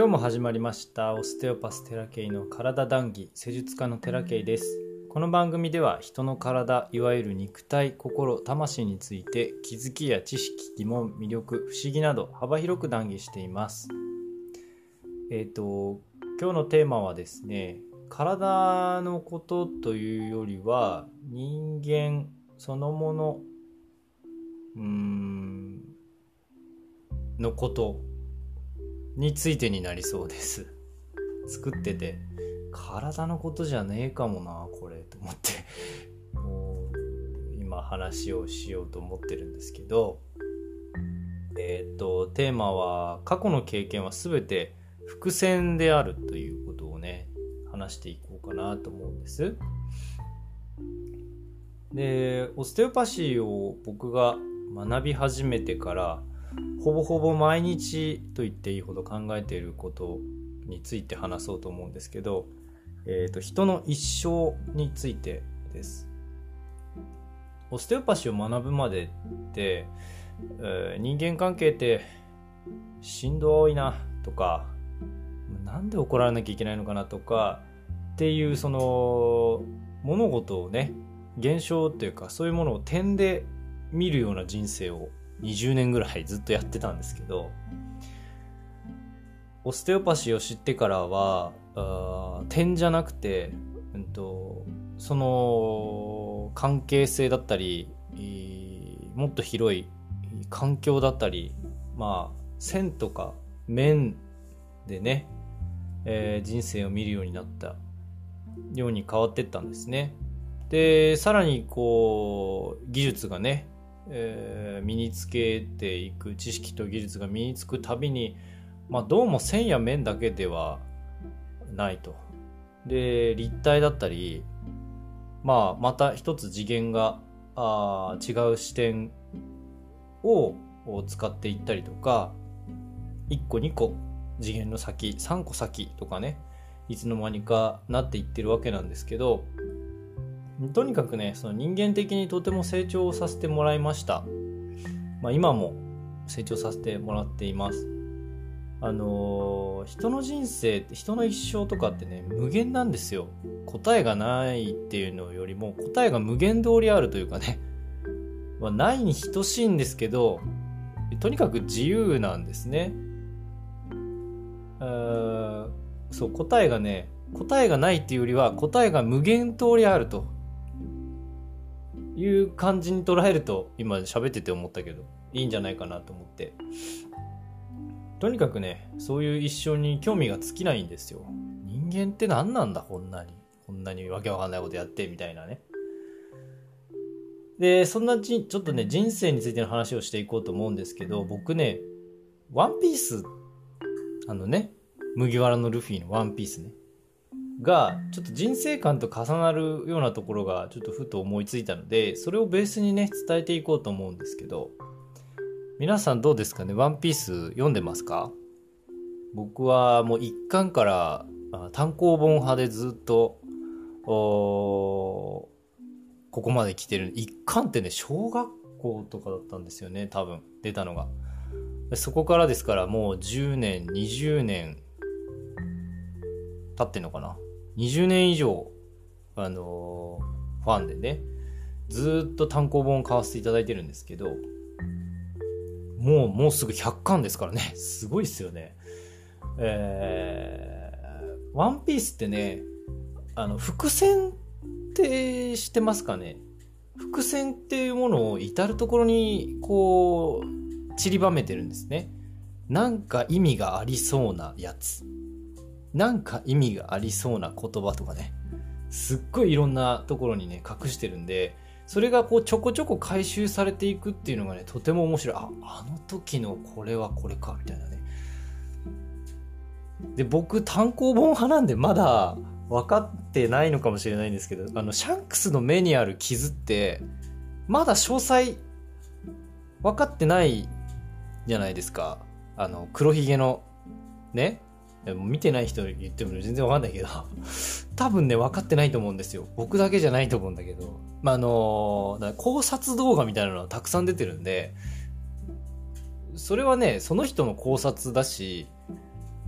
今日も始まりましたオステオパステラケイの体談義施術家のテラケイです。この番組では人の体いわゆる肉体心魂について気づきや知識疑問魅力不思議など幅広く談義しています。えっ、ー、と今日のテーマはですね体のことというよりは人間そのものうーんのこと。についてになりそうです。作ってて体のことじゃねえかもなこれと思って。もう今話をしようと思ってるんですけど。えっ、ー、とテーマは過去の経験は全て伏線であるということをね話していこうかなと思うんです。でオステオパシーを僕が学び始めてからほぼほぼ毎日と言っていいほど考えていることについて話そうと思うんですけど、えーと、人の一生についてです。オステオパシーを学ぶまでって、えー、人間関係ってしんどいなとかなんで怒られなきゃいけないのかなとかっていうその物事をね現象というかそういうものを点で見るような人生を20年ぐらいずっとやってたんですけどオステオパシーを知ってからは点じゃなくて、うんと、その関係性だったりもっと広い環境だったりまあ線とか面でね、えー、人生を見るようになったように変わってったんですね。でさらにこう技術がねえー、身につけていく知識と技術が身につくたびに、まあ、どうも線や面だけではないと。で立体だったり、まあ、また一つ次元があ違う視点を使っていったりとか1個2個次元の先3個先とかねいつの間にかなっていってるわけなんですけどとにかくねその人間的にとても成長させてもらいました、まあ、今も成長させてもらっています。あのー、人の人生って人の一生とかってね無限なんですよ。答えがないっていうのよりも答えが無限通りあるというかね、まあ、ないに等しいんですけどとにかく自由なんですね。そう答えがね答えがないっていうよりは答えが無限通りあると。いう感じに捉えると今喋ってて思ったけどいいんじゃないかなと思って。とにかくねそういう一生に興味が尽きないんですよ。人間って何なんだこんなに。こんなにわけわかんないことやってみたいなね。でそんなちちょっとね人生についての話をしていこうと思うんですけど僕ねワンピースあのね麦わらのルフィのワンピースね。がちょっと人生観と重なるようなところがちょっとふと思いついたのでそれをベースにね伝えていこうと思うんですけど皆さんどうですかね？ワンピース読んでますか？僕はもう一巻から単行本派でずっとここまで来てる。一巻ってね小学校とかだったんですよね多分。出たのが。そこからですからもう10年20年経ってんのかな？20年以上、あのー、ファンでね、ずっと単行本を買わせていただいてるんですけど、もう、もうすぐ100巻ですからね。すごいっすよね。えー、ワンピースってね、あの、伏線って知ってますかね？伏線っていうものを至る所にこう散りばめてるんですね。なんか意味がありそうなやつ。なんか意味がありそうな言葉とかねすっごいいろんなところにね隠してるんでそれがこうちょこちょこ回収されていくっていうのがねとても面白い。ああの時のこれはこれかみたいなね。で僕単行本派なんでまだ分かってないのかもしれないんですけどあのシャンクスの目にある傷ってまだ詳細分かってないじゃないですか。あの黒ひげのね見てない人言っても全然わかんないけど、多分ね、分かってないと思うんですよ。僕だけじゃないと思うんだけど、まあ、あの、考察動画みたいなのはたくさん出てるんで、それはね、その人の考察だし、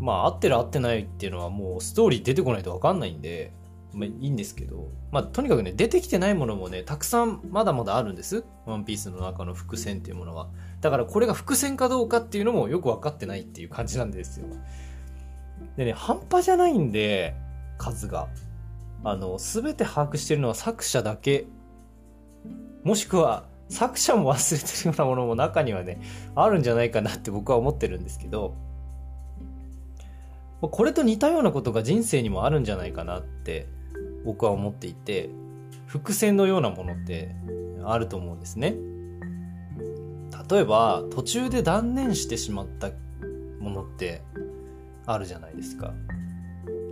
まあ合ってる合ってないっていうのはもうストーリー出てこないと分かんないんで、まあ、いいんですけど、まあ、とにかくね出てきてないものもねたくさんまだまだあるんです。ワンピースの中の伏線っていうものは。だからこれが伏線かどうかっていうのもよく分かってないっていう感じなんですよ。でね半端じゃないんで数が。あの全て把握してるのは作者だけ。もしくは作者も忘れてるようなものも中にはねあるんじゃないかなって僕は思ってるんですけど。これと似たようなことが人生にもあるんじゃないかなって僕は思っていて伏線のようなものってあると思うんですね。例えば途中で断念してしまったものってあるじゃないですか。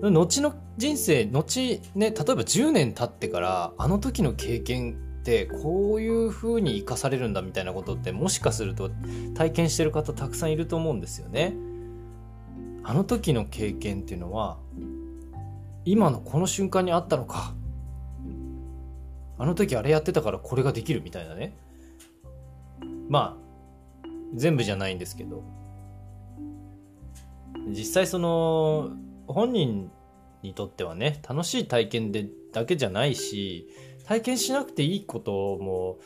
後の人生後ね例えば10年経ってからあの時の経験ってこういう風に生かされるんだみたいなことってもしかすると体験してる方たくさんいると思うんですよね。あの時の経験っていうのは今のこの瞬間にあったのか。あの時あれやってたからこれができるみたいなね。まあ全部じゃないんですけど。実際その本人にとってはね楽しい体験でだけじゃないし体験しなくていいことも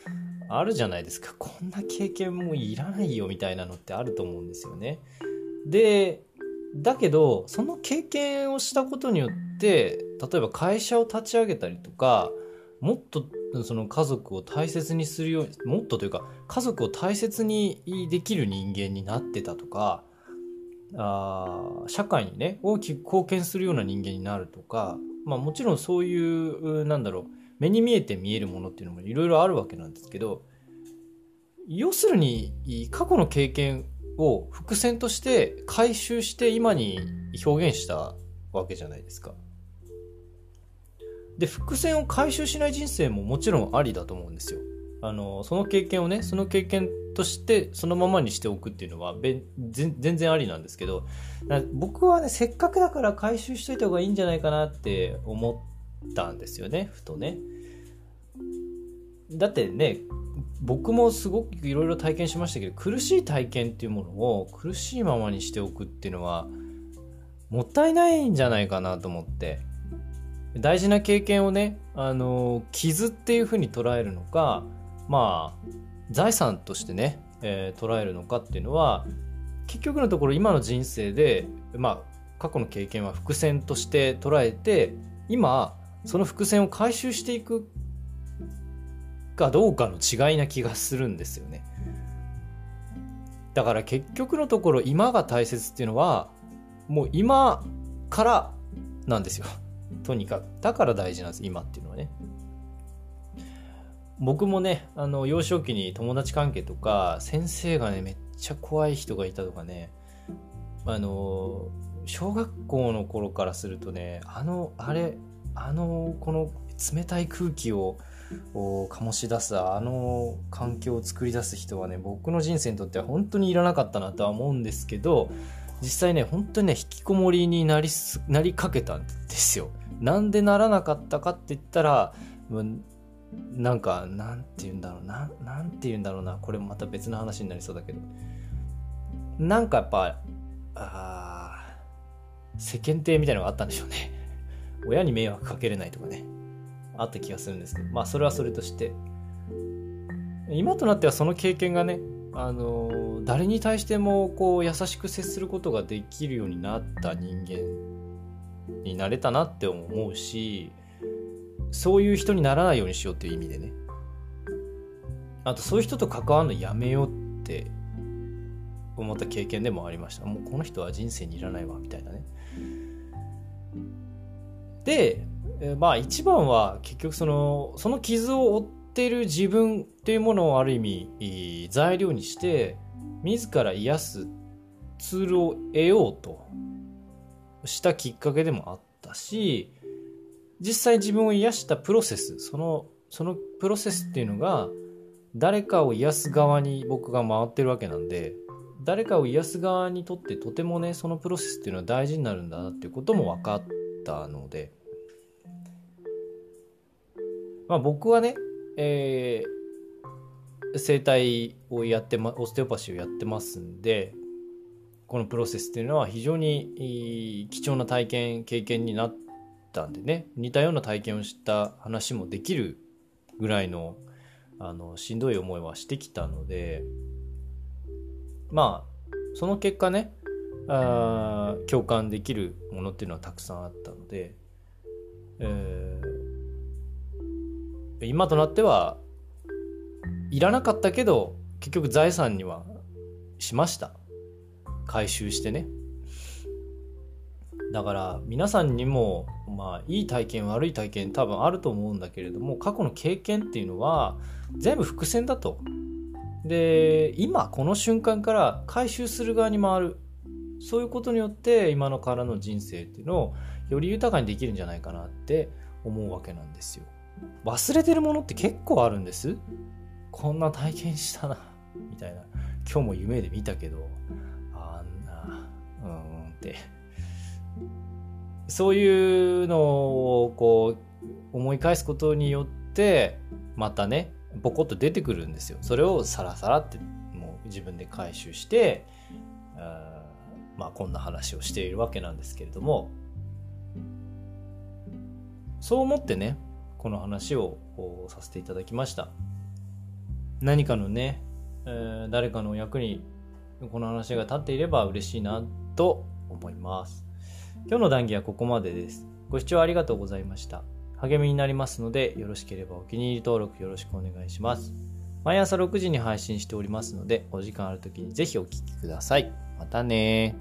あるじゃないですか。こんな経験もいらないよみたいなのってあると思うんですよね。でだけどその経験をしたことによって例えば会社を立ち上げたりとかもっとその家族を大切にするようにもっとというか家族を大切にできる人間になってたとかあ社会にね大きく貢献するような人間になるとか、まあ、もちろんそういうなんだろう目に見えて見えるものっていうのもいろいろあるわけなんですけど要するに過去の経験を伏線として回収して今に表現したわけじゃないですか。で、伏線を回収しない人生ももちろんありだと思うんですよ。あの、その経験をね、その経験としてそのままにしておくっていうのは全然ありなんですけど、僕はね、せっかくだから回収しといた方がいいんじゃないかなって思ったんですよね、ふとね。だってね、僕もすごくいろいろ体験しましたけど苦しい体験っていうものを苦しいままにしておくっていうのはもったいないんじゃないかなと思って大事な経験をねあの傷っていうふうに捉えるのかまあ財産としてね、えー、捉えるのかっていうのは結局のところ今の人生でまあ過去の経験は伏線として捉えて今その伏線を回収していくかどうかの違いな気がするんですよね。だから結局のところ今が大切っていうのはもう今からなんですよ。とにかく。だから大事なんです、今っていうのはね。僕もね、あの、幼少期に友達関係とか、先生がね、めっちゃ怖い人がいたとかね、あの、小学校の頃からするとね、あの、あれ、あの、この冷たい空気を醸し出すあの環境を作り出す人はね僕の人生にとっては本当にいらなかったなとは思うんですけど実際ね本当にね引きこもりになりなりかけたんですよ。なんでならなかったかって言ったらなんかなんて言うんだろうな。なんて言うんだろうな。これもまた別の話になりそうだけど。なんかやっぱあ世間体みたいなのがあったんでしょうね。親に迷惑かけれないとかね。あった気がするんですけど。まあそれはそれとして。今となってはその経験がねあの誰に対してもこう優しく接することができるようになった人間になれたなって思うしそういう人にならないようにしようっていう意味でね。あとそういう人と関わるのやめようって思った経験でもありました。もうこの人は人生にいらないわみたいなね。でまあ一番は結局そのその傷を負ってる自分っていうものをある意味材料にして自ら癒すツールを得ようとしたきっかけでもあったし実際自分を癒したプロセスそのそのプロセスっていうのが誰かを癒す側に僕が回ってるわけなんで誰かを癒す側にとってとてもねそのプロセスっていうのは大事になるんだなっていうことも分かったのでまあ、僕はね、えー、整体をやってま、オステオパシーをやってますんで、このプロセスっていうのは非常に貴重な体験経験になってたんでね似たような体験をした話もできるぐらいのあのしんどい思いはしてきたのでまあその結果ねあ共感できるものっていうのはたくさんあったので、えー、今となってはいらなかったけど結局財産にはしました。回収してね。だから皆さんにもまあいい体験悪い体験多分あると思うんだけれども過去の経験っていうのは全部伏線だと。で今この瞬間から回収する側に回る。そういうことによって今のからの人生っていうのをより豊かにできるんじゃないかなって思うわけなんですよ。忘れてるものって結構あるんです。こんな体験したなみたいな。今日も夢で見たけどあんなうんって。そういうのをこう思い返すことによってまたねボコッと出てくるんですよ。それをサラサラってもう自分で回収してあまあこんな話をしているわけなんですけれども。そう思ってねこの話をさせていただきました。何かのね、えー、誰かの役にこの話が立っていれば嬉しいなと思います。今日の談義はここまでですご視聴ありがとうございました励みになりますので、よろしければお気に入り登録よろしくお願いします。毎朝6時に配信しておりますので、お時間ある時にぜひお聴きください。またね